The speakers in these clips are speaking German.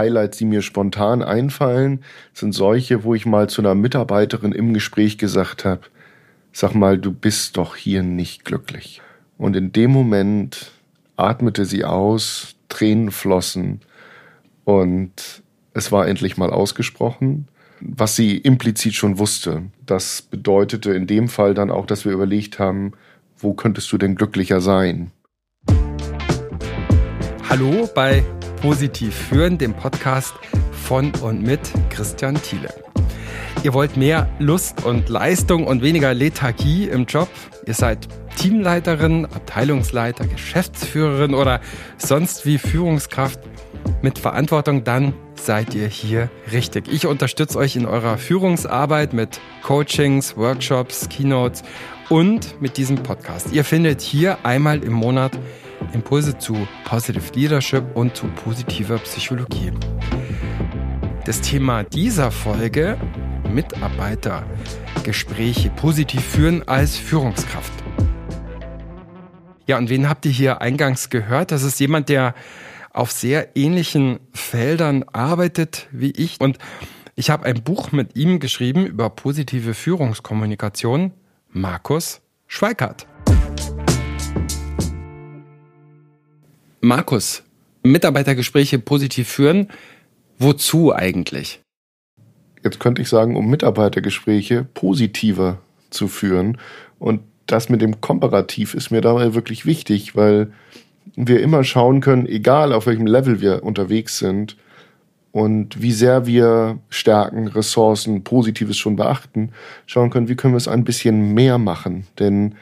Highlights, die mir spontan einfallen, sind solche, wo ich mal zu einer Mitarbeiterin im Gespräch gesagt habe, sag mal, du bist doch hier nicht glücklich. Und in dem Moment atmete sie aus, Tränen flossen und es war endlich mal ausgesprochen, was sie implizit schon wusste. Das bedeutete in dem Fall dann auch, dass wir überlegt haben, wo könntest du denn glücklicher sein? Hallo bei Positiv führen, dem Podcast von und mit Christian Thiele. Ihr wollt mehr Lust und Leistung und weniger Lethargie im Job? Ihr seid Teamleiterin, Abteilungsleiter, Geschäftsführerin oder sonst wie Führungskraft mit Verantwortung, dann seid ihr hier richtig. Ich unterstütze euch in eurer Führungsarbeit mit Coachings, Workshops, Keynotes und mit diesem Podcast. Ihr findet hier einmal im Monat Impulse zu Positive Leadership und zu positiver Psychologie. Das Thema dieser Folge Mitarbeitergespräche positiv führen als Führungskraft. Ja, und wen habt ihr hier eingangs gehört? Das ist jemand, der auf sehr ähnlichen Feldern arbeitet wie ich. Und ich habe ein Buch mit ihm geschrieben über positive Führungskommunikation. Markus Schweikart. Markus, Mitarbeitergespräche positiv führen. Wozu eigentlich? Jetzt könnte ich sagen, um Mitarbeitergespräche positiver zu führen. Und das mit dem Komparativ ist mir dabei wirklich wichtig, weil wir immer schauen können, egal auf welchem Level wir unterwegs sind und wie sehr wir Stärken, Ressourcen, Positives schon beachten, schauen können, wie können wir es ein bisschen mehr machen. Denn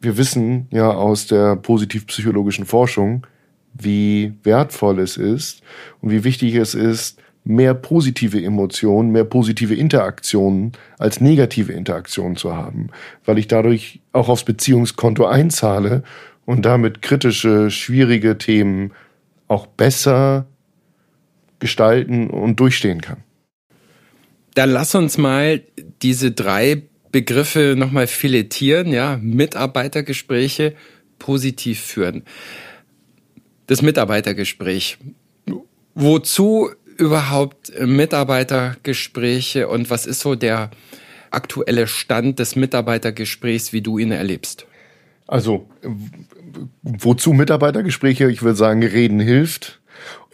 wir wissen ja aus der positivpsychologischen Forschung, wie wertvoll es ist und wie wichtig es ist, mehr positive Emotionen, mehr positive Interaktionen als negative Interaktionen zu haben, weil ich dadurch auch aufs Beziehungskonto einzahle und damit kritische, schwierige Themen auch besser gestalten und durchstehen kann. Dann lass uns mal diese drei Begriffe nochmal filetieren, ja, Mitarbeitergespräche positiv führen. Das Mitarbeitergespräch. Wozu überhaupt Mitarbeitergespräche und was ist so der aktuelle Stand des Mitarbeitergesprächs, wie du ihn erlebst? Also, wozu Mitarbeitergespräche? Ich würde sagen, reden hilft.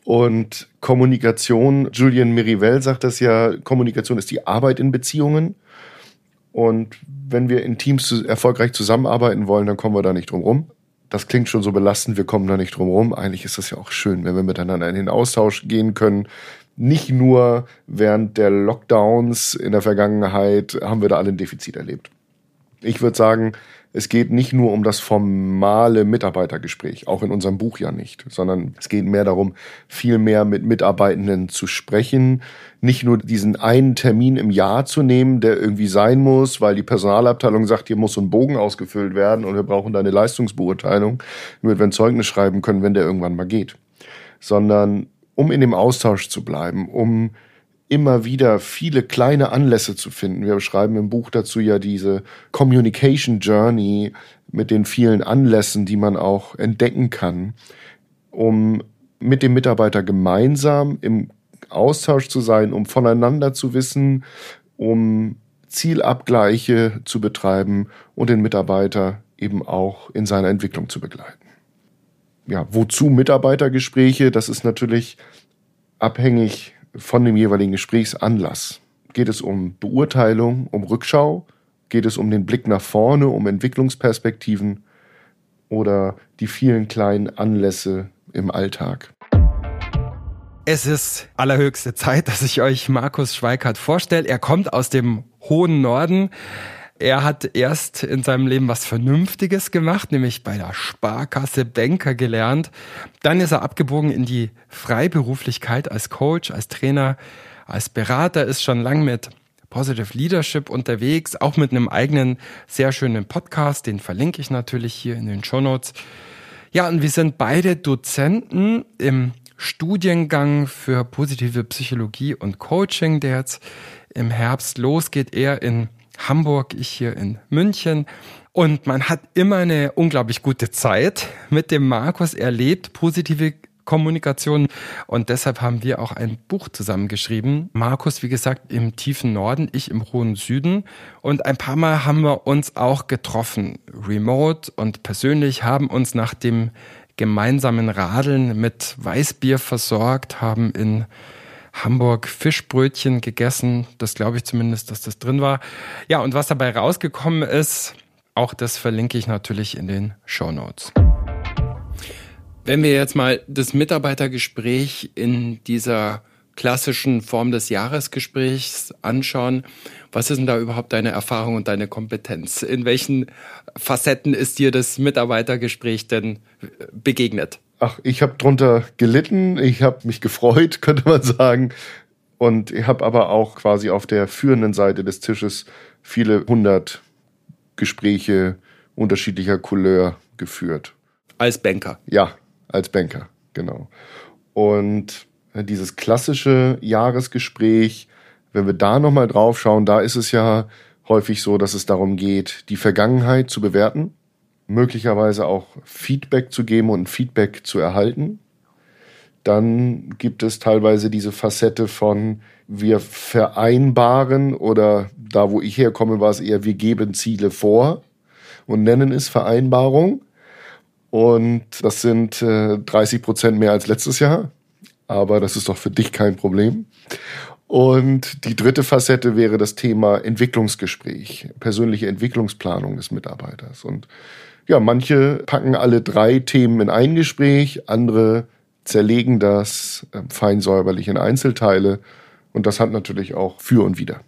Und Kommunikation, Julian Mirivel sagt das ja, Kommunikation ist die Arbeit in Beziehungen. Und wenn wir in Teams erfolgreich zusammenarbeiten wollen, dann kommen wir da nicht drum rum. Das klingt schon so belastend, wir kommen da nicht drum rum. Eigentlich ist das ja auch schön, wenn wir miteinander in den Austausch gehen können. Nicht nur während der Lockdowns in der Vergangenheit haben wir da alle ein Defizit erlebt. Ich würde sagen, es geht nicht nur um das formale Mitarbeitergespräch, auch in unserem Buch ja nicht, sondern es geht mehr darum, viel mehr mit Mitarbeitenden zu sprechen, nicht nur diesen einen Termin im Jahr zu nehmen, der irgendwie sein muss, weil die Personalabteilung sagt, hier muss so ein Bogen ausgefüllt werden und wir brauchen da eine Leistungsbeurteilung, damit wir ein Zeugnis schreiben können, wenn der irgendwann mal geht, sondern um in dem Austausch zu bleiben, um immer wieder viele kleine Anlässe zu finden. Wir beschreiben im Buch dazu ja diese Communication Journey mit den vielen Anlässen, die man auch entdecken kann, um mit dem Mitarbeiter gemeinsam im Austausch zu sein, um voneinander zu wissen, um Zielabgleiche zu betreiben und den Mitarbeiter eben auch in seiner Entwicklung zu begleiten. Ja, wozu Mitarbeitergespräche? Das ist natürlich abhängig von dem jeweiligen Gesprächsanlass. Geht es um Beurteilung, um Rückschau? Geht es um den Blick nach vorne, um Entwicklungsperspektiven oder die vielen kleinen Anlässe im Alltag? Es ist allerhöchste Zeit, dass ich euch Markus Schweikart vorstelle. Er kommt aus dem hohen Norden. Er hat erst in seinem Leben was Vernünftiges gemacht, nämlich bei der Sparkasse Banker gelernt. Dann ist er abgebogen in die Freiberuflichkeit als Coach, als Trainer, als Berater, ist schon lang mit Positive Leadership unterwegs, auch mit einem eigenen sehr schönen Podcast, den verlinke ich natürlich hier in den Show Notes. Ja, und wir sind beide Dozenten im Studiengang für positive Psychologie und Coaching, der jetzt im Herbst losgeht. Er in Hamburg, ich hier in München. Und man hat immer eine unglaublich gute Zeit mit dem Markus erlebt. Positive Kommunikation. Und deshalb haben wir auch ein Buch zusammengeschrieben. Markus, wie gesagt, im tiefen Norden, ich im hohen Süden. Und ein paar Mal haben wir uns auch getroffen, remote und persönlich, haben uns nach dem gemeinsamen Radeln mit Weißbier versorgt, haben in Hamburg Fischbrötchen gegessen. Das glaube ich zumindest, dass das drin war. Ja, und was dabei rausgekommen ist, auch das verlinke ich natürlich in den Show Notes. Wenn wir jetzt mal das Mitarbeitergespräch in dieser klassischen Form des Jahresgesprächs anschauen, was ist denn da überhaupt deine Erfahrung und deine Kompetenz? In welchen Facetten ist dir das Mitarbeitergespräch denn begegnet? Ach, ich habe drunter gelitten, ich habe mich gefreut, könnte man sagen. Und ich habe aber auch quasi auf der führenden Seite des Tisches viele hundert Gespräche unterschiedlicher Couleur geführt. Als Banker? Ja, als Banker, genau. Und dieses klassische Jahresgespräch, wenn wir da nochmal drauf schauen, da ist es ja häufig so, dass es darum geht, die Vergangenheit zu bewerten möglicherweise auch Feedback zu geben und Feedback zu erhalten. Dann gibt es teilweise diese Facette von wir vereinbaren oder da, wo ich herkomme, war es eher wir geben Ziele vor und nennen es Vereinbarung. Und das sind äh, 30 Prozent mehr als letztes Jahr. Aber das ist doch für dich kein Problem. Und die dritte Facette wäre das Thema Entwicklungsgespräch, persönliche Entwicklungsplanung des Mitarbeiters. Und ja, manche packen alle drei Themen in ein Gespräch, andere zerlegen das äh, fein säuberlich in Einzelteile und das hat natürlich auch für und wider.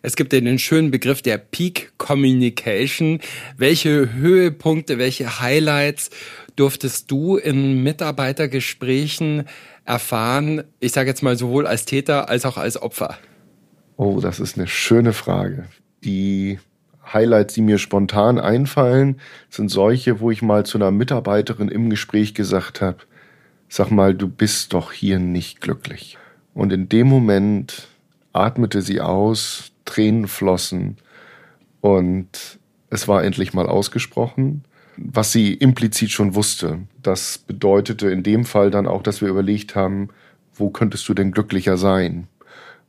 Es gibt ja den schönen Begriff der Peak Communication. Welche Höhepunkte, welche Highlights durftest du in Mitarbeitergesprächen erfahren? Ich sage jetzt mal sowohl als Täter als auch als Opfer. Oh, das ist eine schöne Frage. Die Highlights, die mir spontan einfallen, sind solche, wo ich mal zu einer Mitarbeiterin im Gespräch gesagt habe, sag mal, du bist doch hier nicht glücklich. Und in dem Moment atmete sie aus, Tränen flossen und es war endlich mal ausgesprochen, was sie implizit schon wusste. Das bedeutete in dem Fall dann auch, dass wir überlegt haben, wo könntest du denn glücklicher sein?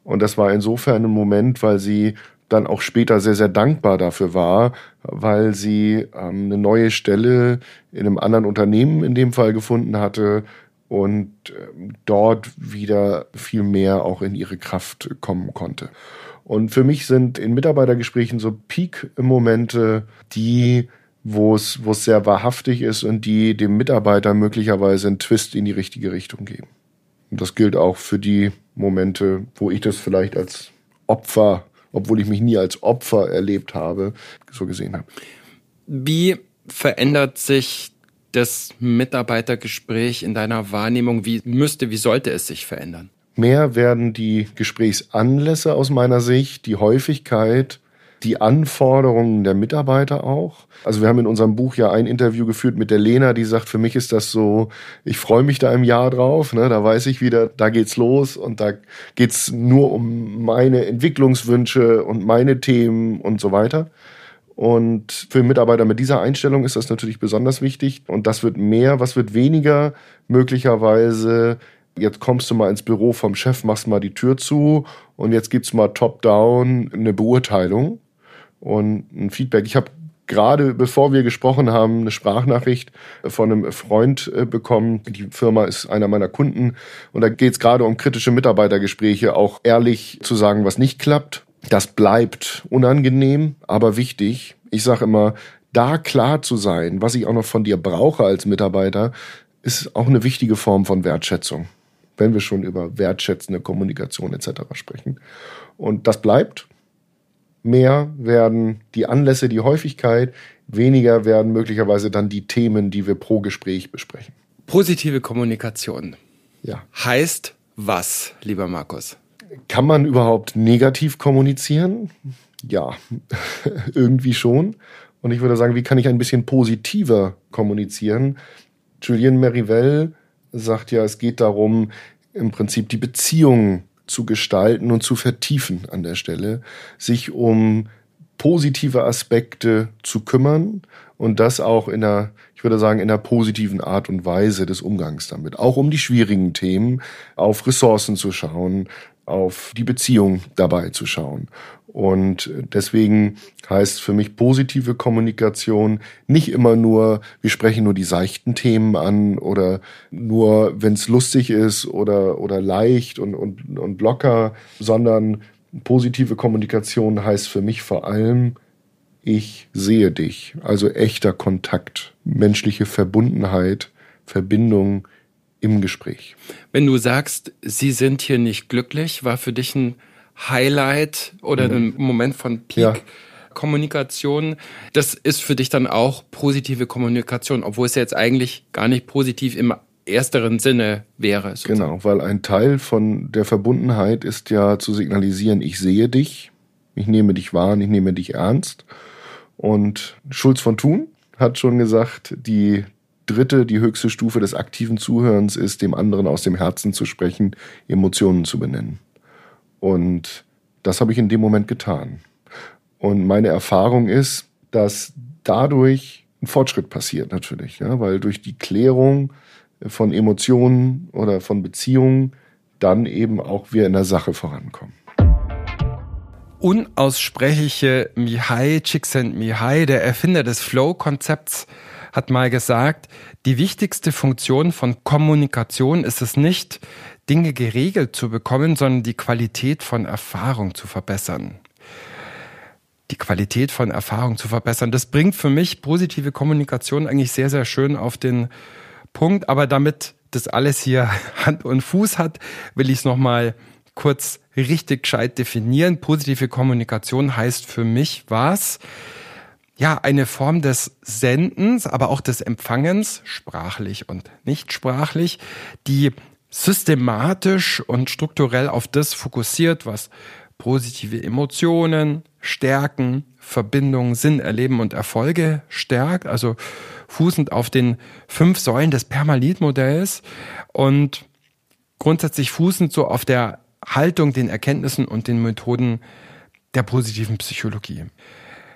Und das war insofern ein Moment, weil sie dann auch später sehr, sehr dankbar dafür war, weil sie ähm, eine neue Stelle in einem anderen Unternehmen in dem Fall gefunden hatte und ähm, dort wieder viel mehr auch in ihre Kraft kommen konnte. Und für mich sind in Mitarbeitergesprächen so Peak-Momente die, wo es, wo es sehr wahrhaftig ist und die dem Mitarbeiter möglicherweise einen Twist in die richtige Richtung geben. Und das gilt auch für die Momente, wo ich das vielleicht als Opfer obwohl ich mich nie als Opfer erlebt habe, so gesehen habe. Wie verändert sich das Mitarbeitergespräch in deiner Wahrnehmung? Wie müsste, wie sollte es sich verändern? Mehr werden die Gesprächsanlässe aus meiner Sicht, die Häufigkeit die Anforderungen der Mitarbeiter auch. Also wir haben in unserem Buch ja ein Interview geführt mit der Lena, die sagt, für mich ist das so, ich freue mich da im Jahr drauf, ne? da weiß ich wieder, da geht's los und da geht's nur um meine Entwicklungswünsche und meine Themen und so weiter. Und für Mitarbeiter mit dieser Einstellung ist das natürlich besonders wichtig. Und das wird mehr, was wird weniger möglicherweise jetzt kommst du mal ins Büro vom Chef, machst mal die Tür zu und jetzt gibt's mal top-down eine Beurteilung und ein Feedback. Ich habe gerade bevor wir gesprochen haben, eine Sprachnachricht von einem Freund äh, bekommen. Die Firma ist einer meiner Kunden und da geht es gerade um kritische Mitarbeitergespräche, auch ehrlich zu sagen, was nicht klappt. Das bleibt unangenehm, aber wichtig. Ich sage immer, da klar zu sein, was ich auch noch von dir brauche als Mitarbeiter, ist auch eine wichtige Form von Wertschätzung, wenn wir schon über wertschätzende Kommunikation etc. sprechen. Und das bleibt mehr werden die Anlässe, die Häufigkeit, weniger werden möglicherweise dann die Themen, die wir pro Gespräch besprechen. Positive Kommunikation. Ja. Heißt was, lieber Markus? Kann man überhaupt negativ kommunizieren? Ja, irgendwie schon. Und ich würde sagen, wie kann ich ein bisschen positiver kommunizieren? Julien Merivelle sagt ja, es geht darum, im Prinzip die Beziehung zu gestalten und zu vertiefen an der Stelle, sich um positive Aspekte zu kümmern und das auch in einer, ich würde sagen, in einer positiven Art und Weise des Umgangs damit. Auch um die schwierigen Themen auf Ressourcen zu schauen, auf die Beziehung dabei zu schauen. Und deswegen heißt für mich positive Kommunikation nicht immer nur, wir sprechen nur die seichten Themen an oder nur, wenn es lustig ist oder, oder leicht und, und, und locker, sondern positive Kommunikation heißt für mich vor allem, ich sehe dich. Also echter Kontakt, menschliche Verbundenheit, Verbindung im Gespräch. Wenn du sagst, sie sind hier nicht glücklich, war für dich ein Highlight oder mhm. ein Moment von Peak. Ja. Kommunikation, das ist für dich dann auch positive Kommunikation, obwohl es ja jetzt eigentlich gar nicht positiv im ersteren Sinne wäre. Sozusagen. Genau, weil ein Teil von der Verbundenheit ist ja zu signalisieren, ich sehe dich, ich nehme dich wahr ich nehme dich ernst. Und Schulz von Thun hat schon gesagt, die dritte, die höchste Stufe des aktiven Zuhörens ist, dem anderen aus dem Herzen zu sprechen, Emotionen zu benennen. Und das habe ich in dem Moment getan. Und meine Erfahrung ist, dass dadurch ein Fortschritt passiert natürlich, ja, weil durch die Klärung von Emotionen oder von Beziehungen dann eben auch wir in der Sache vorankommen. Unaussprechliche Mihai Csikszentmihalyi, der Erfinder des Flow-Konzepts, hat mal gesagt, die wichtigste Funktion von Kommunikation ist es nicht, Dinge geregelt zu bekommen, sondern die Qualität von Erfahrung zu verbessern. Die Qualität von Erfahrung zu verbessern. Das bringt für mich positive Kommunikation eigentlich sehr, sehr schön auf den Punkt. Aber damit das alles hier Hand und Fuß hat, will ich es nochmal kurz richtig gescheit definieren. Positive Kommunikation heißt für mich was? Ja, eine Form des Sendens, aber auch des Empfangens, sprachlich und nicht sprachlich, die systematisch und strukturell auf das fokussiert, was positive Emotionen, Stärken, Verbindungen, Sinn, Erleben und Erfolge stärkt, also fußend auf den fünf Säulen des Permalit-Modells und grundsätzlich fußend so auf der Haltung, den Erkenntnissen und den Methoden der positiven Psychologie.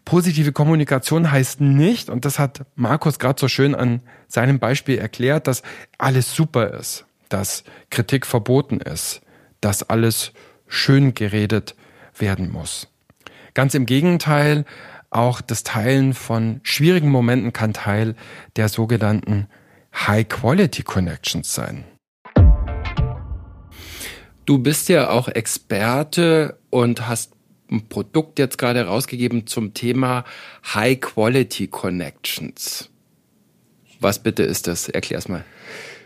Positive Kommunikation heißt nicht, und das hat Markus gerade so schön an seinem Beispiel erklärt, dass alles super ist dass Kritik verboten ist, dass alles schön geredet werden muss. Ganz im Gegenteil, auch das Teilen von schwierigen Momenten kann Teil der sogenannten High-Quality Connections sein. Du bist ja auch Experte und hast ein Produkt jetzt gerade rausgegeben zum Thema High-Quality Connections. Was bitte ist das? Erklär's mal.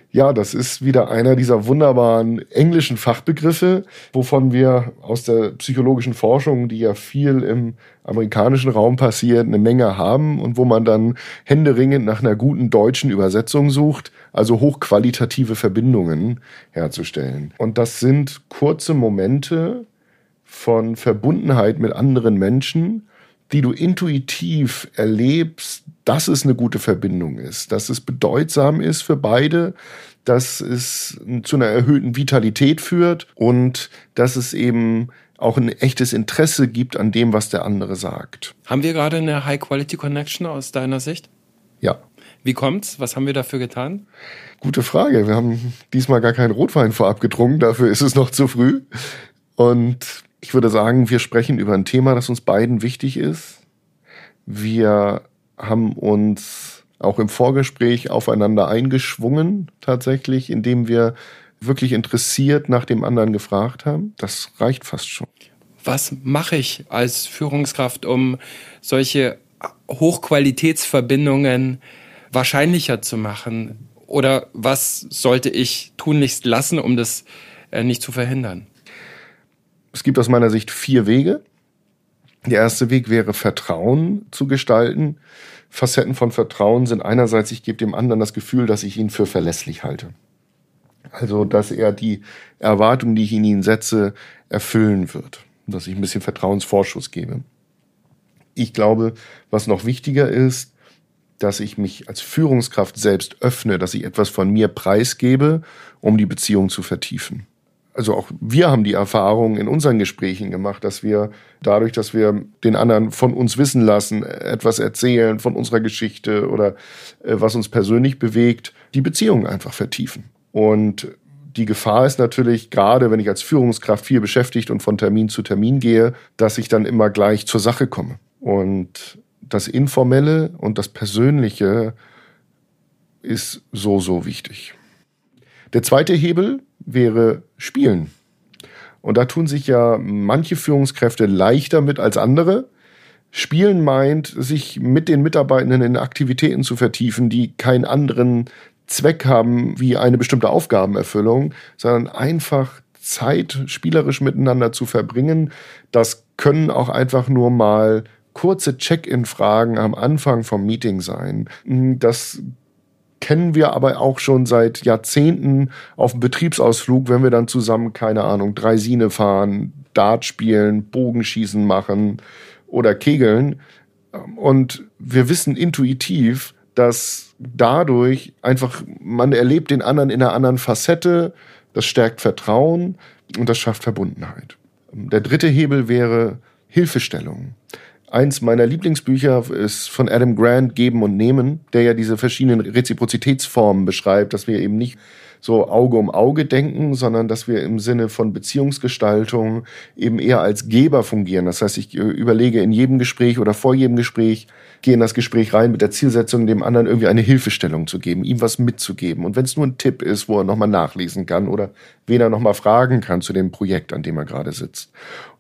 Ja, das ist wieder einer dieser wunderbaren englischen Fachbegriffe, wovon wir aus der psychologischen Forschung, die ja viel im amerikanischen Raum passiert, eine Menge haben und wo man dann händeringend nach einer guten deutschen Übersetzung sucht, also hochqualitative Verbindungen herzustellen. Und das sind kurze Momente von Verbundenheit mit anderen Menschen, die du intuitiv erlebst, dass es eine gute Verbindung ist, dass es bedeutsam ist für beide, dass es zu einer erhöhten Vitalität führt und dass es eben auch ein echtes Interesse gibt an dem, was der andere sagt. Haben wir gerade eine High-Quality-Connection aus deiner Sicht? Ja. Wie kommt's? Was haben wir dafür getan? Gute Frage. Wir haben diesmal gar keinen Rotwein vorab getrunken, dafür ist es noch zu früh. Und ich würde sagen, wir sprechen über ein Thema, das uns beiden wichtig ist. Wir haben uns auch im Vorgespräch aufeinander eingeschwungen, tatsächlich, indem wir wirklich interessiert nach dem anderen gefragt haben. Das reicht fast schon. Was mache ich als Führungskraft, um solche Hochqualitätsverbindungen wahrscheinlicher zu machen? Oder was sollte ich tunlichst lassen, um das äh, nicht zu verhindern? Es gibt aus meiner Sicht vier Wege. Der erste Weg wäre Vertrauen zu gestalten. Facetten von Vertrauen sind einerseits, ich gebe dem anderen das Gefühl, dass ich ihn für verlässlich halte. Also, dass er die Erwartungen, die ich in ihn setze, erfüllen wird. Dass ich ein bisschen Vertrauensvorschuss gebe. Ich glaube, was noch wichtiger ist, dass ich mich als Führungskraft selbst öffne, dass ich etwas von mir preisgebe, um die Beziehung zu vertiefen. Also auch wir haben die Erfahrung in unseren Gesprächen gemacht, dass wir dadurch, dass wir den anderen von uns wissen lassen, etwas erzählen von unserer Geschichte oder äh, was uns persönlich bewegt, die Beziehungen einfach vertiefen. Und die Gefahr ist natürlich, gerade wenn ich als Führungskraft viel beschäftigt und von Termin zu Termin gehe, dass ich dann immer gleich zur Sache komme. Und das Informelle und das Persönliche ist so, so wichtig. Der zweite Hebel wäre Spielen. Und da tun sich ja manche Führungskräfte leichter mit als andere. Spielen meint, sich mit den Mitarbeitenden in Aktivitäten zu vertiefen, die keinen anderen Zweck haben wie eine bestimmte Aufgabenerfüllung, sondern einfach Zeit spielerisch miteinander zu verbringen. Das können auch einfach nur mal kurze Check-in-Fragen am Anfang vom Meeting sein. Das kennen wir aber auch schon seit Jahrzehnten auf dem Betriebsausflug, wenn wir dann zusammen, keine Ahnung, Dreisine fahren, Dart spielen, Bogenschießen machen oder Kegeln. Und wir wissen intuitiv, dass dadurch einfach, man erlebt den anderen in einer anderen Facette, das stärkt Vertrauen und das schafft Verbundenheit. Der dritte Hebel wäre Hilfestellung. Eins meiner Lieblingsbücher ist von Adam Grant, Geben und Nehmen, der ja diese verschiedenen Reziprozitätsformen beschreibt, dass wir eben nicht so Auge um Auge denken, sondern dass wir im Sinne von Beziehungsgestaltung eben eher als Geber fungieren. Das heißt, ich äh, überlege in jedem Gespräch oder vor jedem Gespräch, gehe in das Gespräch rein mit der Zielsetzung, dem anderen irgendwie eine Hilfestellung zu geben, ihm was mitzugeben. Und wenn es nur ein Tipp ist, wo er nochmal nachlesen kann oder wen er nochmal fragen kann zu dem Projekt, an dem er gerade sitzt.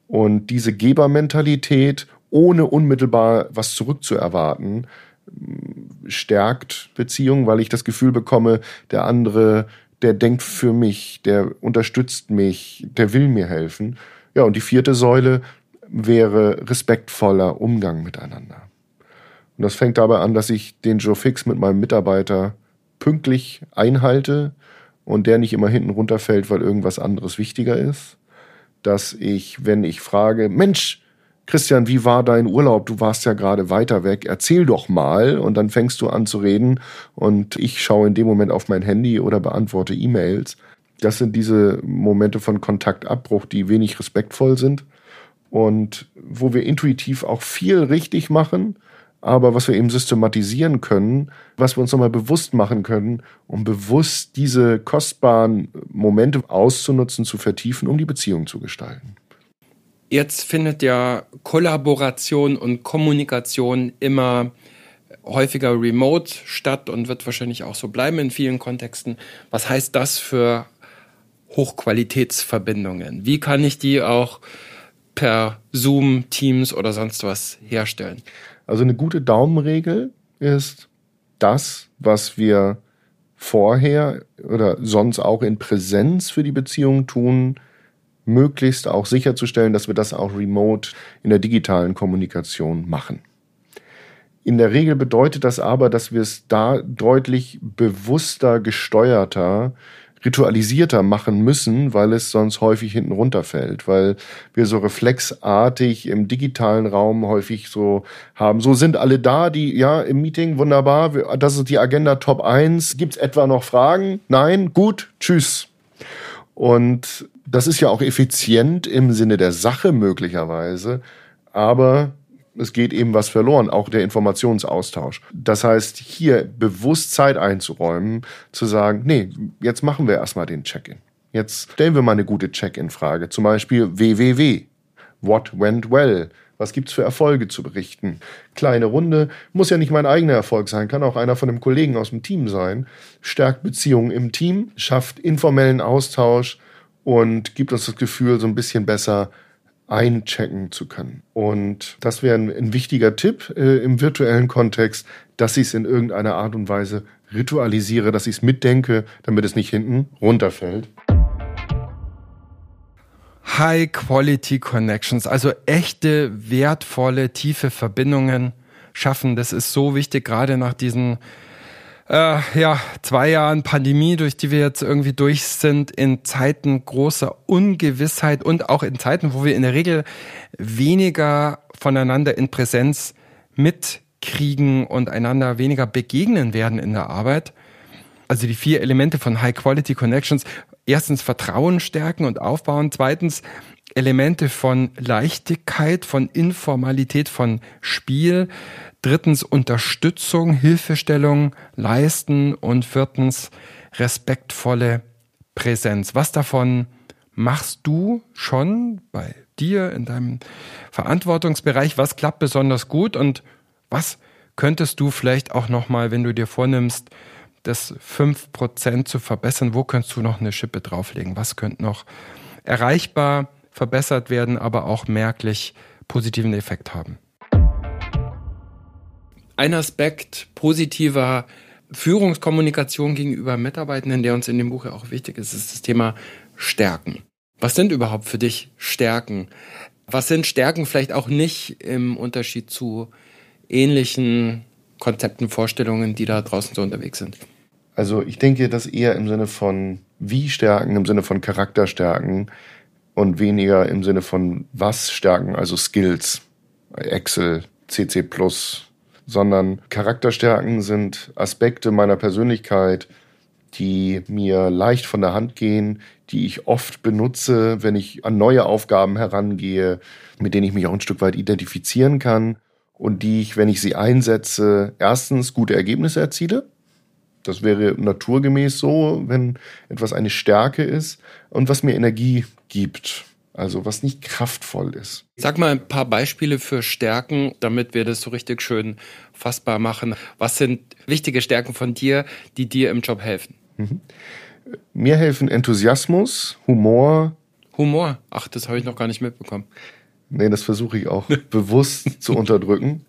Und diese Gebermentalität ohne unmittelbar was zurückzuerwarten, stärkt Beziehungen, weil ich das Gefühl bekomme, der andere, der denkt für mich, der unterstützt mich, der will mir helfen. Ja, und die vierte Säule wäre respektvoller Umgang miteinander. Und das fängt dabei an, dass ich den Joe Fix mit meinem Mitarbeiter pünktlich einhalte und der nicht immer hinten runterfällt, weil irgendwas anderes wichtiger ist. Dass ich, wenn ich frage, Mensch, Christian, wie war dein Urlaub? Du warst ja gerade weiter weg. Erzähl doch mal. Und dann fängst du an zu reden und ich schaue in dem Moment auf mein Handy oder beantworte E-Mails. Das sind diese Momente von Kontaktabbruch, die wenig respektvoll sind und wo wir intuitiv auch viel richtig machen, aber was wir eben systematisieren können, was wir uns nochmal bewusst machen können, um bewusst diese kostbaren Momente auszunutzen, zu vertiefen, um die Beziehung zu gestalten. Jetzt findet ja Kollaboration und Kommunikation immer häufiger remote statt und wird wahrscheinlich auch so bleiben in vielen Kontexten. Was heißt das für Hochqualitätsverbindungen? Wie kann ich die auch per Zoom, Teams oder sonst was herstellen? Also eine gute Daumenregel ist das, was wir vorher oder sonst auch in Präsenz für die Beziehung tun, möglichst auch sicherzustellen, dass wir das auch remote in der digitalen Kommunikation machen. In der Regel bedeutet das aber, dass wir es da deutlich bewusster, gesteuerter, ritualisierter machen müssen, weil es sonst häufig hinten runterfällt, weil wir so reflexartig im digitalen Raum häufig so haben, so sind alle da, die, ja, im Meeting, wunderbar, das ist die Agenda Top 1, gibt's etwa noch Fragen? Nein? Gut, tschüss. Und das ist ja auch effizient im Sinne der Sache möglicherweise, aber es geht eben was verloren, auch der Informationsaustausch. Das heißt, hier bewusst Zeit einzuräumen, zu sagen, nee, jetzt machen wir erstmal den Check-in. Jetzt stellen wir mal eine gute Check-in-Frage, zum Beispiel www. What went well? Was gibt's für Erfolge zu berichten? Kleine Runde, muss ja nicht mein eigener Erfolg sein, kann auch einer von einem Kollegen aus dem Team sein. Stärkt Beziehungen im Team, schafft informellen Austausch und gibt uns das Gefühl, so ein bisschen besser einchecken zu können. Und das wäre ein, ein wichtiger Tipp äh, im virtuellen Kontext, dass ich es in irgendeiner Art und Weise ritualisiere, dass ich es mitdenke, damit es nicht hinten runterfällt. High Quality Connections, also echte, wertvolle, tiefe Verbindungen schaffen. Das ist so wichtig, gerade nach diesen äh, ja, zwei Jahren Pandemie, durch die wir jetzt irgendwie durch sind, in Zeiten großer Ungewissheit und auch in Zeiten, wo wir in der Regel weniger voneinander in Präsenz mitkriegen und einander weniger begegnen werden in der Arbeit. Also die vier Elemente von High Quality Connections erstens Vertrauen stärken und aufbauen, zweitens Elemente von Leichtigkeit, von Informalität, von Spiel, drittens Unterstützung, Hilfestellung leisten und viertens respektvolle Präsenz. Was davon machst du schon bei dir in deinem Verantwortungsbereich? Was klappt besonders gut und was könntest du vielleicht auch noch mal, wenn du dir vornimmst, das 5% zu verbessern, wo könntest du noch eine Schippe drauflegen? Was könnte noch erreichbar verbessert werden, aber auch merklich positiven Effekt haben? Ein Aspekt positiver Führungskommunikation gegenüber Mitarbeitenden, der uns in dem Buch ja auch wichtig ist, ist das Thema Stärken. Was sind überhaupt für dich Stärken? Was sind Stärken vielleicht auch nicht im Unterschied zu ähnlichen Konzepten, Vorstellungen, die da draußen so unterwegs sind? Also ich denke, dass eher im Sinne von wie Stärken, im Sinne von Charakterstärken und weniger im Sinne von was Stärken, also Skills, Excel, CC sondern Charakterstärken sind Aspekte meiner Persönlichkeit, die mir leicht von der Hand gehen, die ich oft benutze, wenn ich an neue Aufgaben herangehe, mit denen ich mich auch ein Stück weit identifizieren kann und die ich, wenn ich sie einsetze, erstens gute Ergebnisse erziele. Das wäre naturgemäß so, wenn etwas eine Stärke ist und was mir Energie gibt. Also was nicht kraftvoll ist. Sag mal ein paar Beispiele für Stärken, damit wir das so richtig schön fassbar machen. Was sind wichtige Stärken von dir, die dir im Job helfen? Mhm. Mir helfen Enthusiasmus, Humor. Humor? Ach, das habe ich noch gar nicht mitbekommen. Nee, das versuche ich auch bewusst zu unterdrücken.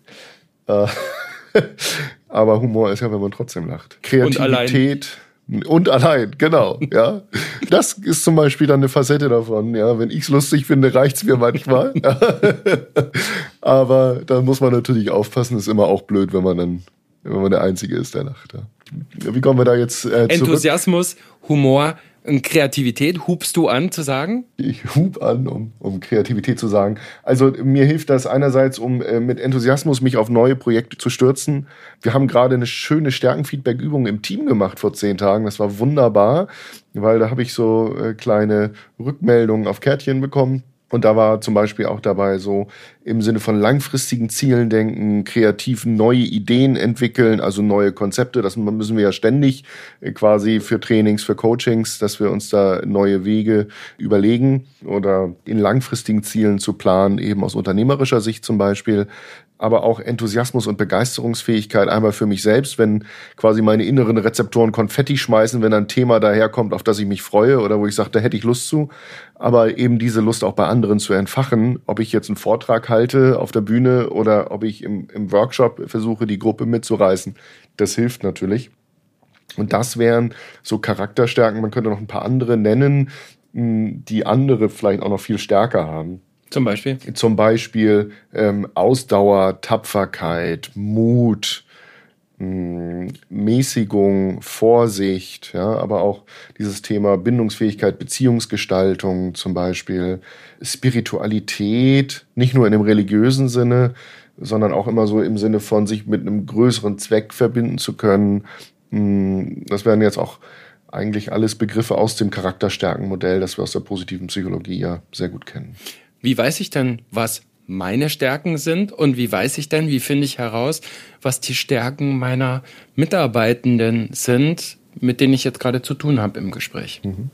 Aber Humor ist ja, wenn man trotzdem lacht. Kreativität. Und allein, und allein genau, ja. Das ist zum Beispiel dann eine Facette davon, ja. Wenn ich es lustig finde, reicht es mir manchmal. aber da muss man natürlich aufpassen, ist immer auch blöd, wenn man dann, wenn man der Einzige ist, der lacht. Ja. Wie kommen wir da jetzt äh, zurück? Enthusiasmus, Humor, Kreativität hubst du an zu sagen? Ich hub an, um, um Kreativität zu sagen. Also mir hilft das einerseits, um äh, mit Enthusiasmus mich auf neue Projekte zu stürzen. Wir haben gerade eine schöne Stärkenfeedback-Übung im Team gemacht vor zehn Tagen. Das war wunderbar, weil da habe ich so äh, kleine Rückmeldungen auf Kärtchen bekommen und da war zum Beispiel auch dabei so im Sinne von langfristigen Zielen denken, kreativ neue Ideen entwickeln, also neue Konzepte. Das müssen wir ja ständig äh, quasi für Trainings, für Coachings, dass wir uns da neue Wege überlegen oder in langfristigen Zielen zu planen, eben aus unternehmerischer Sicht zum Beispiel aber auch Enthusiasmus und Begeisterungsfähigkeit einmal für mich selbst, wenn quasi meine inneren Rezeptoren Konfetti schmeißen, wenn ein Thema daherkommt, auf das ich mich freue oder wo ich sage, da hätte ich Lust zu, aber eben diese Lust auch bei anderen zu entfachen, ob ich jetzt einen Vortrag halte auf der Bühne oder ob ich im, im Workshop versuche, die Gruppe mitzureißen, das hilft natürlich. Und das wären so Charakterstärken, man könnte noch ein paar andere nennen, die andere vielleicht auch noch viel stärker haben. Zum Beispiel? Zum Beispiel ähm, Ausdauer, Tapferkeit, Mut, hm, Mäßigung, Vorsicht, ja, aber auch dieses Thema Bindungsfähigkeit, Beziehungsgestaltung zum Beispiel, Spiritualität, nicht nur in dem religiösen Sinne, sondern auch immer so im Sinne von sich mit einem größeren Zweck verbinden zu können. Hm, das wären jetzt auch eigentlich alles Begriffe aus dem Charakterstärkenmodell, das wir aus der positiven Psychologie ja sehr gut kennen. Wie weiß ich denn, was meine Stärken sind und wie weiß ich denn, wie finde ich heraus, was die Stärken meiner Mitarbeitenden sind, mit denen ich jetzt gerade zu tun habe im Gespräch? Mhm.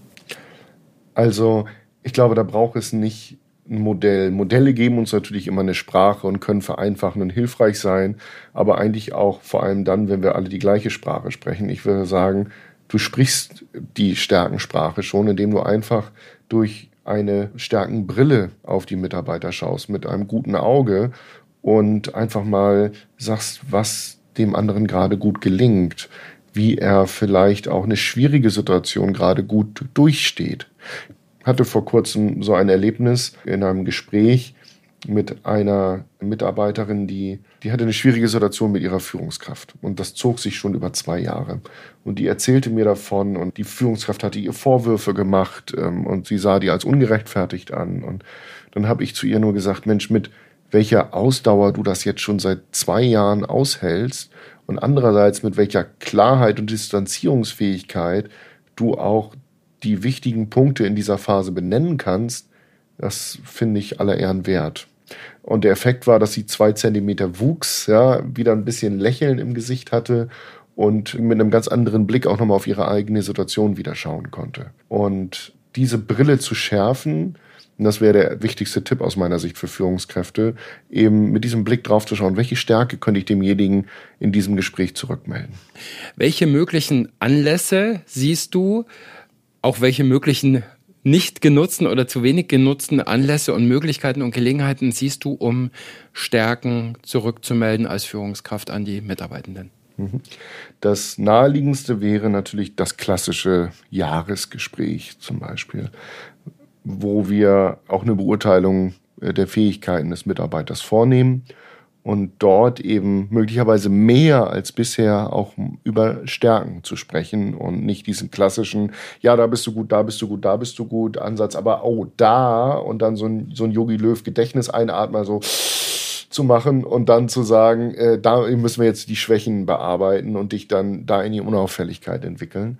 Also, ich glaube, da braucht es nicht ein Modell. Modelle geben uns natürlich immer eine Sprache und können vereinfachen und hilfreich sein, aber eigentlich auch vor allem dann, wenn wir alle die gleiche Sprache sprechen. Ich würde sagen, du sprichst die Stärkensprache schon, indem du einfach durch eine Stärkenbrille auf die Mitarbeiter schaust, mit einem guten Auge und einfach mal sagst, was dem anderen gerade gut gelingt, wie er vielleicht auch eine schwierige Situation gerade gut durchsteht. Ich hatte vor kurzem so ein Erlebnis in einem Gespräch, mit einer Mitarbeiterin, die, die hatte eine schwierige Situation mit ihrer Führungskraft. Und das zog sich schon über zwei Jahre. Und die erzählte mir davon und die Führungskraft hatte ihr Vorwürfe gemacht ähm, und sie sah die als ungerechtfertigt an. Und dann habe ich zu ihr nur gesagt, Mensch, mit welcher Ausdauer du das jetzt schon seit zwei Jahren aushältst und andererseits mit welcher Klarheit und Distanzierungsfähigkeit du auch die wichtigen Punkte in dieser Phase benennen kannst, das finde ich aller Ehren wert. Und der Effekt war, dass sie zwei Zentimeter wuchs, ja, wieder ein bisschen Lächeln im Gesicht hatte und mit einem ganz anderen Blick auch nochmal auf ihre eigene Situation wieder schauen konnte. Und diese Brille zu schärfen, das wäre der wichtigste Tipp aus meiner Sicht für Führungskräfte, eben mit diesem Blick drauf zu schauen, welche Stärke könnte ich demjenigen in diesem Gespräch zurückmelden. Welche möglichen Anlässe siehst du, auch welche möglichen nicht genutzten oder zu wenig genutzten Anlässe und Möglichkeiten und Gelegenheiten siehst du, um Stärken zurückzumelden als Führungskraft an die Mitarbeitenden? Mhm. Das naheliegendste wäre natürlich das klassische Jahresgespräch zum Beispiel, wo wir auch eine Beurteilung äh, der Fähigkeiten des Mitarbeiters vornehmen und dort eben möglicherweise mehr als bisher auch über Stärken zu sprechen und nicht diesen klassischen, ja, da bist du gut, da bist du gut, da bist du gut Ansatz, aber oh, da und dann so ein, so ein Yogi Löw Gedächtnis einatmen, so zu machen und dann zu sagen, äh, da müssen wir jetzt die Schwächen bearbeiten und dich dann da in die Unauffälligkeit entwickeln,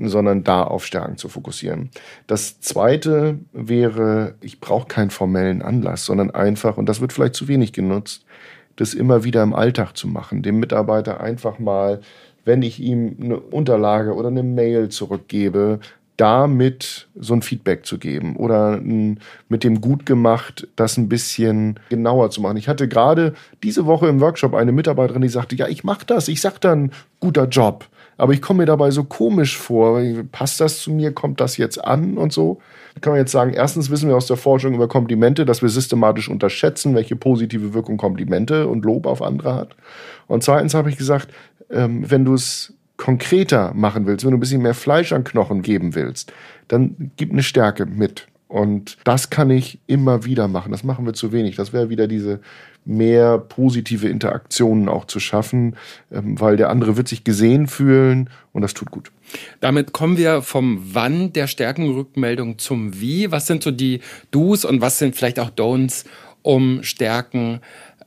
sondern da auf Stärken zu fokussieren. Das zweite wäre, ich brauche keinen formellen Anlass, sondern einfach, und das wird vielleicht zu wenig genutzt, das immer wieder im Alltag zu machen, dem Mitarbeiter einfach mal, wenn ich ihm eine Unterlage oder eine Mail zurückgebe, damit so ein Feedback zu geben oder mit dem gut gemacht, das ein bisschen genauer zu machen. Ich hatte gerade diese Woche im Workshop eine Mitarbeiterin, die sagte, ja, ich mache das, ich sag dann guter Job, aber ich komme mir dabei so komisch vor. Passt das zu mir? Kommt das jetzt an und so? Kann man jetzt sagen, erstens wissen wir aus der Forschung über Komplimente, dass wir systematisch unterschätzen, welche positive Wirkung Komplimente und Lob auf andere hat. Und zweitens habe ich gesagt, ähm, wenn du es konkreter machen willst, wenn du ein bisschen mehr Fleisch an Knochen geben willst, dann gib eine Stärke mit. Und das kann ich immer wieder machen. Das machen wir zu wenig. Das wäre wieder diese mehr positive Interaktionen auch zu schaffen, ähm, weil der andere wird sich gesehen fühlen und das tut gut. Damit kommen wir vom Wann der Stärkenrückmeldung zum Wie. Was sind so die Do's und was sind vielleicht auch Don'ts, um Stärken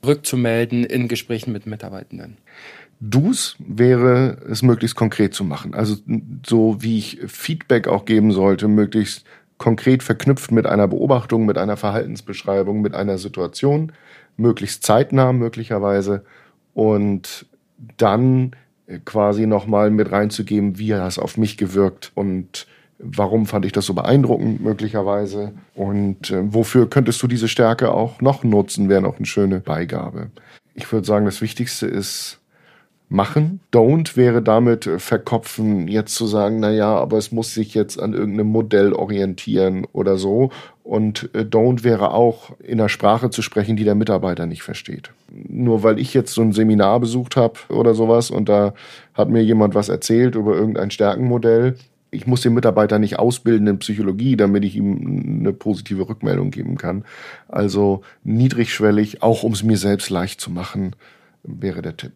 rückzumelden in Gesprächen mit Mitarbeitenden? Dus wäre es möglichst konkret zu machen. Also so wie ich Feedback auch geben sollte, möglichst konkret verknüpft mit einer Beobachtung, mit einer Verhaltensbeschreibung, mit einer Situation, möglichst zeitnah möglicherweise und dann quasi nochmal mit reinzugeben, wie hat es auf mich gewirkt und warum fand ich das so beeindruckend möglicherweise und äh, wofür könntest du diese Stärke auch noch nutzen, wäre noch eine schöne Beigabe. Ich würde sagen, das Wichtigste ist machen. Don't wäre damit verkopfen, jetzt zu sagen, na ja, aber es muss sich jetzt an irgendeinem Modell orientieren oder so. Und äh, don't wäre auch in einer Sprache zu sprechen, die der Mitarbeiter nicht versteht. Nur weil ich jetzt so ein Seminar besucht habe oder sowas und da hat mir jemand was erzählt über irgendein Stärkenmodell. Ich muss den Mitarbeiter nicht ausbilden in Psychologie, damit ich ihm eine positive Rückmeldung geben kann. Also niedrigschwellig, auch um es mir selbst leicht zu machen, wäre der Tipp.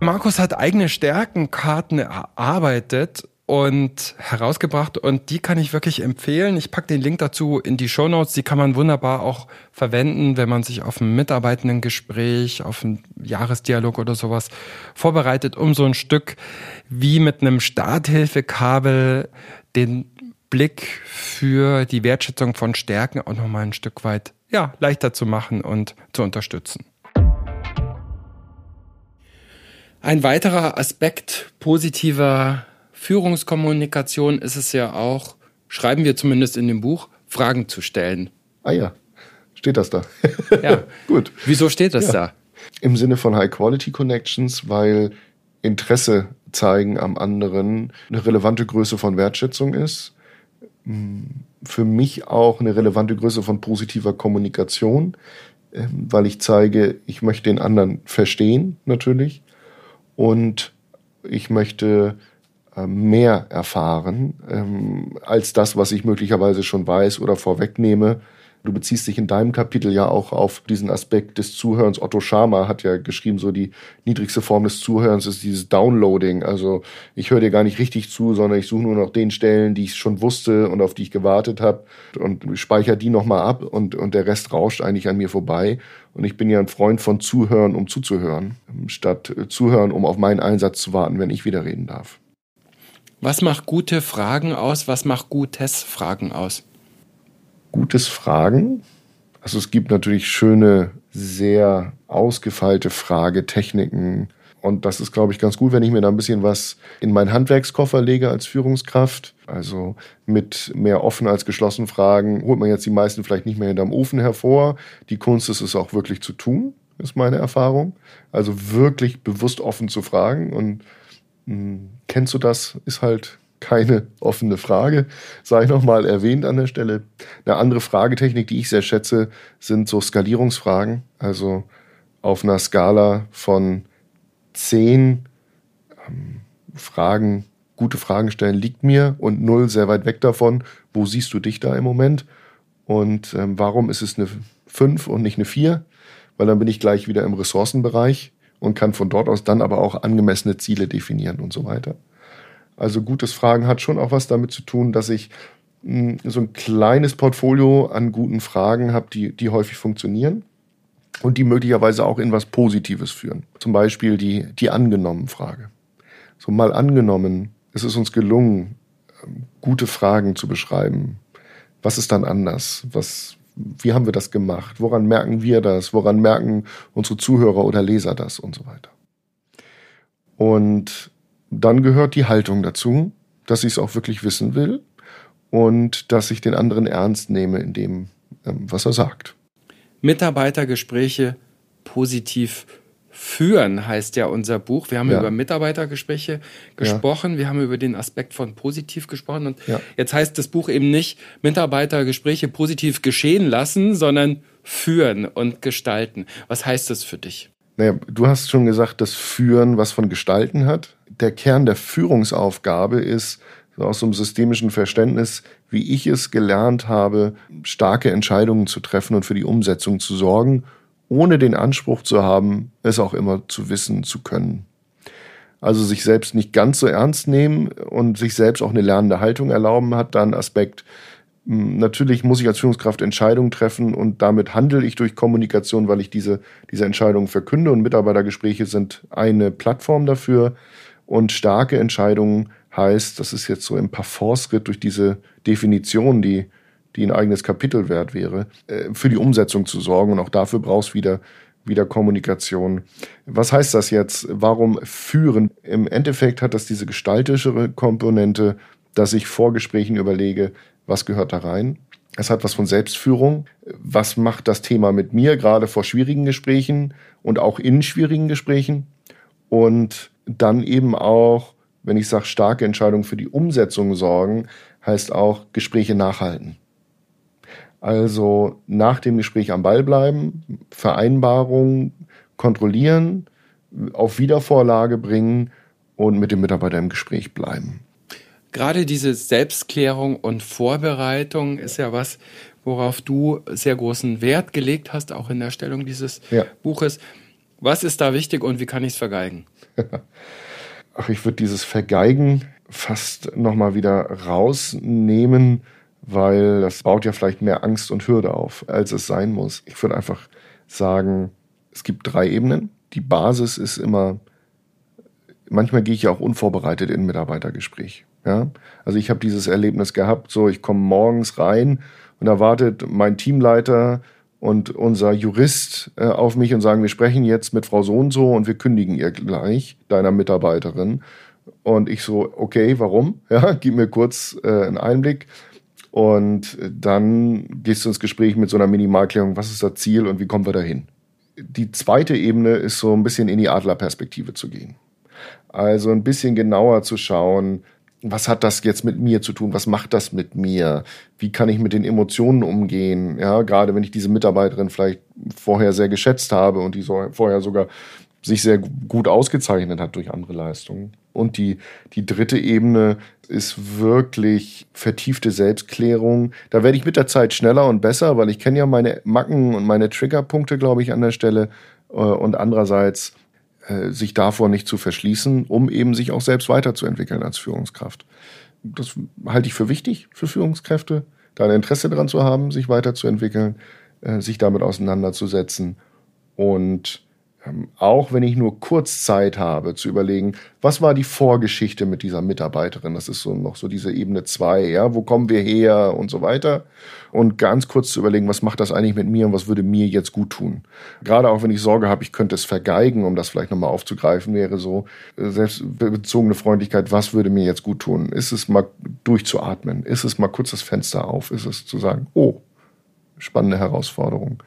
Markus hat eigene Stärkenkarten erarbeitet und herausgebracht und die kann ich wirklich empfehlen. Ich packe den Link dazu in die Show Notes. Die kann man wunderbar auch verwenden, wenn man sich auf ein Mitarbeitendengespräch, auf einen Jahresdialog oder sowas vorbereitet, um so ein Stück wie mit einem Starthilfekabel den Blick für die Wertschätzung von Stärken auch nochmal ein Stück weit ja, leichter zu machen und zu unterstützen. Ein weiterer Aspekt positiver Führungskommunikation ist es ja auch, schreiben wir zumindest in dem Buch, Fragen zu stellen. Ah ja, steht das da. ja, gut. Wieso steht das ja. da? Im Sinne von High Quality Connections, weil Interesse zeigen am anderen eine relevante Größe von Wertschätzung ist. Für mich auch eine relevante Größe von positiver Kommunikation, ähm, weil ich zeige, ich möchte den anderen verstehen, natürlich und ich möchte äh, mehr erfahren ähm, als das, was ich möglicherweise schon weiß oder vorwegnehme. Du beziehst dich in deinem Kapitel ja auch auf diesen Aspekt des Zuhörens. Otto Schama hat ja geschrieben, so die niedrigste Form des Zuhörens ist dieses Downloading. Also ich höre dir gar nicht richtig zu, sondern ich suche nur noch den Stellen, die ich schon wusste und auf die ich gewartet habe und speichere die nochmal ab und, und der Rest rauscht eigentlich an mir vorbei. Und ich bin ja ein Freund von Zuhören, um zuzuhören, statt Zuhören, um auf meinen Einsatz zu warten, wenn ich wieder reden darf. Was macht gute Fragen aus? Was macht gutes Fragen aus? Gutes Fragen. Also es gibt natürlich schöne, sehr ausgefeilte Fragetechniken. Und das ist, glaube ich, ganz gut, wenn ich mir da ein bisschen was in meinen Handwerkskoffer lege als Führungskraft. Also mit mehr offen als geschlossen Fragen holt man jetzt die meisten vielleicht nicht mehr hinterm Ofen hervor. Die Kunst ist es auch wirklich zu tun, ist meine Erfahrung. Also wirklich bewusst offen zu fragen und hm, kennst du das? Ist halt keine offene Frage, sei nochmal erwähnt an der Stelle. Eine andere Fragetechnik, die ich sehr schätze, sind so Skalierungsfragen. Also auf einer Skala von zehn ähm, Fragen, gute Fragen stellen liegt mir und null sehr weit weg davon. Wo siehst du dich da im Moment? Und ähm, warum ist es eine fünf und nicht eine vier? Weil dann bin ich gleich wieder im Ressourcenbereich und kann von dort aus dann aber auch angemessene Ziele definieren und so weiter. Also gutes Fragen hat schon auch was damit zu tun, dass ich hm, so ein kleines Portfolio an guten Fragen habe, die, die häufig funktionieren und die möglicherweise auch in was Positives führen. Zum Beispiel die, die angenommen Frage. So mal angenommen, es ist uns gelungen, ähm, gute Fragen zu beschreiben. Was ist dann anders? Was, wie haben wir das gemacht? Woran merken wir das? Woran merken unsere Zuhörer oder Leser das und so weiter? Und dann gehört die Haltung dazu, dass ich es auch wirklich wissen will und dass ich den anderen ernst nehme in dem, ähm, was er sagt. Mitarbeitergespräche positiv führen, heißt ja unser Buch. Wir haben ja. über Mitarbeitergespräche gesprochen, ja. wir haben über den Aspekt von positiv gesprochen und ja. jetzt heißt das Buch eben nicht Mitarbeitergespräche positiv geschehen lassen, sondern führen und gestalten. Was heißt das für dich? Naja, du hast schon gesagt, dass Führen was von Gestalten hat. Der Kern der Führungsaufgabe ist, aus so einem systemischen Verständnis, wie ich es gelernt habe, starke Entscheidungen zu treffen und für die Umsetzung zu sorgen, ohne den Anspruch zu haben, es auch immer zu wissen zu können. Also sich selbst nicht ganz so ernst nehmen und sich selbst auch eine lernende Haltung erlauben, hat dann Aspekt, hm, natürlich muss ich als Führungskraft Entscheidungen treffen und damit handle ich durch Kommunikation, weil ich diese, diese Entscheidungen verkünde und Mitarbeitergespräche sind eine Plattform dafür. Und starke Entscheidungen heißt, das ist jetzt so im Parforce-Ritt durch diese Definition, die, die ein eigenes Kapitel wert wäre, äh, für die Umsetzung zu sorgen. Und auch dafür brauchst wieder wieder Kommunikation. Was heißt das jetzt? Warum führen? Im Endeffekt hat das diese gestaltischere Komponente, dass ich vor Gesprächen überlege, was gehört da rein. Es hat was von Selbstführung. Was macht das Thema mit mir, gerade vor schwierigen Gesprächen und auch in schwierigen Gesprächen? Und dann eben auch, wenn ich sage, starke Entscheidungen für die Umsetzung sorgen, heißt auch Gespräche nachhalten. Also nach dem Gespräch am Ball bleiben, Vereinbarungen kontrollieren, auf Wiedervorlage bringen und mit dem Mitarbeiter im Gespräch bleiben gerade diese Selbstklärung und Vorbereitung ist ja was, worauf du sehr großen Wert gelegt hast, auch in der Stellung dieses ja. Buches. Was ist da wichtig und wie kann ich es vergeigen? Ach, ich würde dieses Vergeigen fast nochmal wieder rausnehmen, weil das baut ja vielleicht mehr Angst und Hürde auf, als es sein muss. Ich würde einfach sagen, es gibt drei Ebenen. Die Basis ist immer, manchmal gehe ich ja auch unvorbereitet in ein Mitarbeitergespräch. Ja? Also ich habe dieses Erlebnis gehabt, so ich komme morgens rein und da wartet mein Teamleiter und unser Jurist äh, auf mich und sagen, wir sprechen jetzt mit Frau so und so und wir kündigen ihr gleich, deiner Mitarbeiterin. Und ich so, okay, warum? Ja, gib mir kurz äh, einen Einblick. Und dann gehst du ins Gespräch mit so einer Minimalklärung, was ist das Ziel und wie kommen wir dahin? Die zweite Ebene ist so ein bisschen in die Adlerperspektive zu gehen. Also ein bisschen genauer zu schauen, was hat das jetzt mit mir zu tun? Was macht das mit mir? Wie kann ich mit den Emotionen umgehen? Ja, gerade wenn ich diese Mitarbeiterin vielleicht vorher sehr geschätzt habe und die so, vorher sogar sich sehr gut ausgezeichnet hat durch andere Leistungen. Und die, die dritte Ebene ist wirklich vertiefte Selbstklärung. Da werde ich mit der Zeit schneller und besser, weil ich kenne ja meine Macken und meine Triggerpunkte, glaube ich, an der Stelle. Äh, und andererseits äh, sich davor nicht zu verschließen, um eben sich auch selbst weiterzuentwickeln als Führungskraft. Das halte ich für wichtig für Führungskräfte, da ein Interesse daran zu haben, sich weiterzuentwickeln, äh, sich damit auseinanderzusetzen und auch wenn ich nur kurz Zeit habe, zu überlegen, was war die Vorgeschichte mit dieser Mitarbeiterin? Das ist so noch so diese Ebene zwei, ja, wo kommen wir her und so weiter. Und ganz kurz zu überlegen, was macht das eigentlich mit mir und was würde mir jetzt gut tun? Gerade auch wenn ich Sorge habe, ich könnte es vergeigen, um das vielleicht nochmal aufzugreifen, wäre so äh, selbstbezogene Freundlichkeit, was würde mir jetzt gut tun? Ist es mal durchzuatmen? Ist es mal kurz das Fenster auf? Ist es zu sagen, oh, spannende Herausforderung.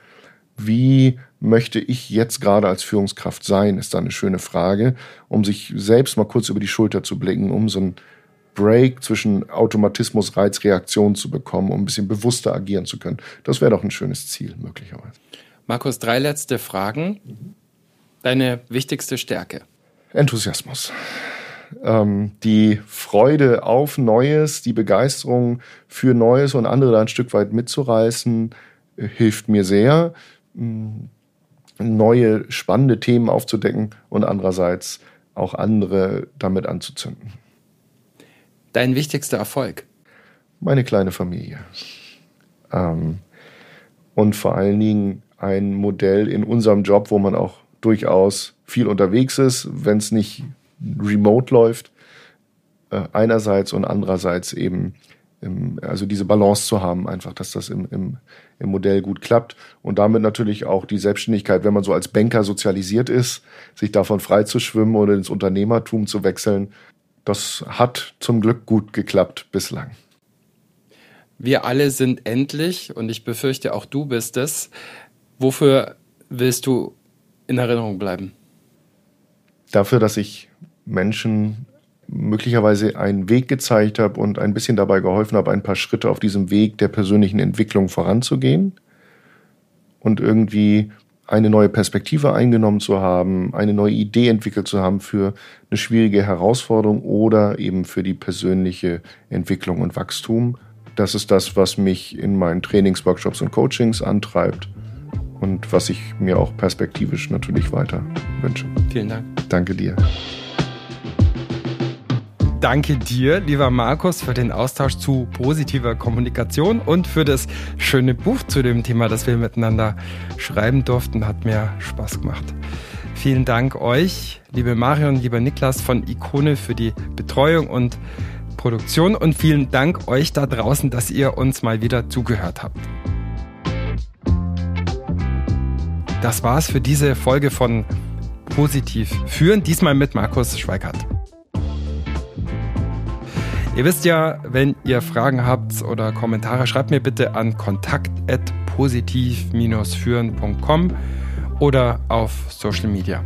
Wie möchte ich jetzt gerade als Führungskraft sein, ist da eine schöne Frage, um sich selbst mal kurz über die Schulter zu blicken, um so einen Break zwischen Automatismus, Reiz, Reaktion zu bekommen, um ein bisschen bewusster agieren zu können. Das wäre doch ein schönes Ziel, möglicherweise. Markus, drei letzte Fragen. Deine wichtigste Stärke? Enthusiasmus. Ähm, die Freude auf Neues, die Begeisterung für Neues und andere da ein Stück weit mitzureißen, äh, hilft mir sehr neue spannende Themen aufzudecken und andererseits auch andere damit anzuzünden. Dein wichtigster Erfolg? Meine kleine Familie. Ähm, und vor allen Dingen ein Modell in unserem Job, wo man auch durchaus viel unterwegs ist, wenn es nicht remote läuft, äh, einerseits und andererseits eben also diese Balance zu haben, einfach, dass das im, im, im Modell gut klappt und damit natürlich auch die Selbstständigkeit, wenn man so als Banker sozialisiert ist, sich davon frei zu schwimmen oder ins Unternehmertum zu wechseln, das hat zum Glück gut geklappt bislang. Wir alle sind endlich und ich befürchte auch du bist es. Wofür willst du in Erinnerung bleiben? Dafür, dass ich Menschen möglicherweise einen Weg gezeigt habe und ein bisschen dabei geholfen habe, ein paar Schritte auf diesem Weg der persönlichen Entwicklung voranzugehen und irgendwie eine neue Perspektive eingenommen zu haben, eine neue Idee entwickelt zu haben für eine schwierige Herausforderung oder eben für die persönliche Entwicklung und Wachstum. Das ist das, was mich in meinen Trainings, Workshops und Coachings antreibt und was ich mir auch perspektivisch natürlich weiter wünsche. Vielen Dank. Danke dir. Danke dir, lieber Markus, für den Austausch zu positiver Kommunikation und für das schöne Buch zu dem Thema, das wir miteinander schreiben durften. Hat mir Spaß gemacht. Vielen Dank euch, liebe Marion, lieber Niklas von Ikone für die Betreuung und Produktion und vielen Dank euch da draußen, dass ihr uns mal wieder zugehört habt. Das war's für diese Folge von Positiv führen, diesmal mit Markus Schweikart. Ihr wisst ja, wenn ihr Fragen habt oder Kommentare, schreibt mir bitte an kontakt.positiv-führen.com oder auf Social Media.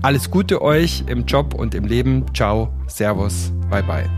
Alles Gute euch im Job und im Leben. Ciao, Servus, bye bye.